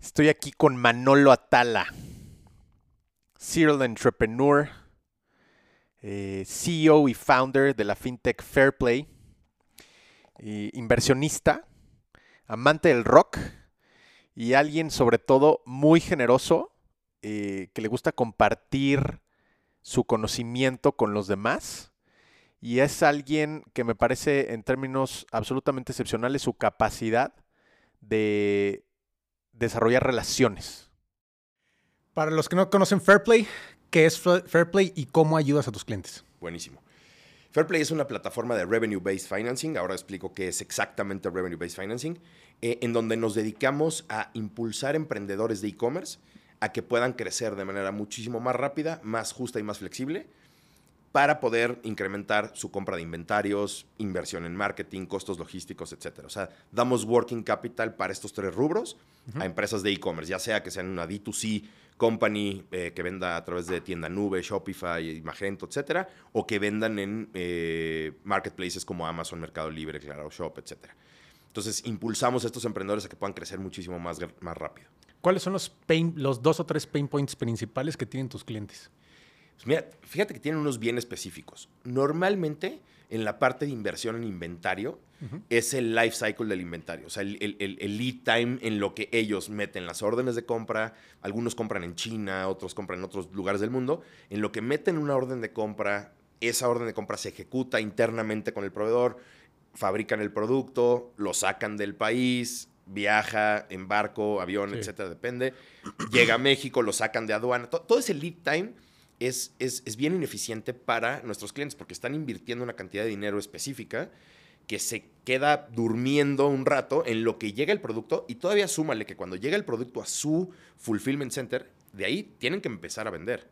Estoy aquí con Manolo Atala, serial entrepreneur, eh, CEO y founder de la fintech Fairplay, inversionista, amante del rock y alguien sobre todo muy generoso eh, que le gusta compartir su conocimiento con los demás. Y es alguien que me parece en términos absolutamente excepcionales su capacidad de desarrollar relaciones. Para los que no conocen Fairplay, ¿qué es Fairplay y cómo ayudas a tus clientes? Buenísimo. Fairplay es una plataforma de revenue-based financing, ahora explico qué es exactamente revenue-based financing, eh, en donde nos dedicamos a impulsar emprendedores de e-commerce a que puedan crecer de manera muchísimo más rápida, más justa y más flexible para poder incrementar su compra de inventarios, inversión en marketing, costos logísticos, etc. O sea, damos working capital para estos tres rubros a empresas de e-commerce, ya sea que sean una D2C company eh, que venda a través de tienda nube, Shopify, Magento, etcétera, o que vendan en eh, marketplaces como Amazon, Mercado Libre, Claro Shop, etcétera. Entonces, impulsamos a estos emprendedores a que puedan crecer muchísimo más, más rápido. ¿Cuáles son los, los dos o tres pain points principales que tienen tus clientes? Pues mira, fíjate que tienen unos bien específicos. Normalmente, en la parte de inversión en inventario, es el life cycle del inventario. O sea, el, lead time en lo que ellos meten las órdenes de compra. Algunos compran en China, otros compran en otros lugares del mundo. En lo que meten una orden de compra, esa orden de compra se ejecuta internamente con el proveedor, fabrican el producto, lo sacan del país, viaja en barco, avión, etcétera, depende. Llega a México, lo sacan de aduana. todo ese lead time es, es, bien ineficiente para nuestros clientes porque están invirtiendo una cantidad de dinero específica que se queda durmiendo un rato en lo que llega el producto y todavía súmale que cuando llega el producto a su fulfillment center, de ahí tienen que empezar a vender.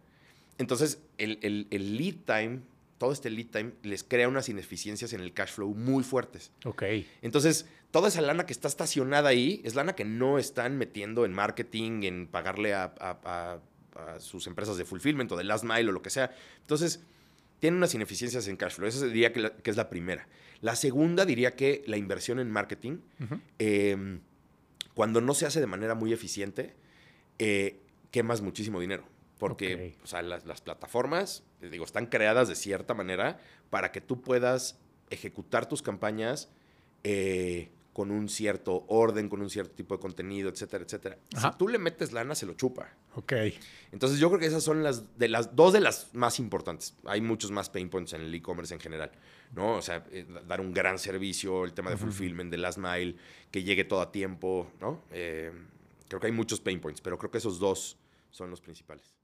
Entonces, el, el, lead time, todo este lead time, les crea unas ineficiencias en el cash flow muy fuertes. Ok. Entonces, toda esa lana que está estacionada ahí es lana que no están metiendo en marketing, en pagarle a a sus empresas de fulfillment o de last mile o lo que sea. Entonces, tiene unas ineficiencias en cash flow. Esa diría que, es la primera. La segunda diría que la inversión en marketing, em, cuando no se hace de manera muy eficiente, eh, quemas muchísimo dinero. Porque las, plataformas, digo, están creadas de cierta manera para que tú puedas ejecutar tus campañas eh, con un cierto orden, con un cierto tipo de contenido, etcétera, etcétera. Si tú le metes lana, se lo chupa. Ok. Entonces yo creo que esas son las, de las dos de las más importantes. Hay muchos más pain points en el e-commerce en general, ¿no? O sea, eh, dar un gran servicio, el tema de fulfillment, de last mile, que llegue todo a tiempo, ¿no? Eh, creo que hay muchos pain points, pero creo que esos dos son los principales.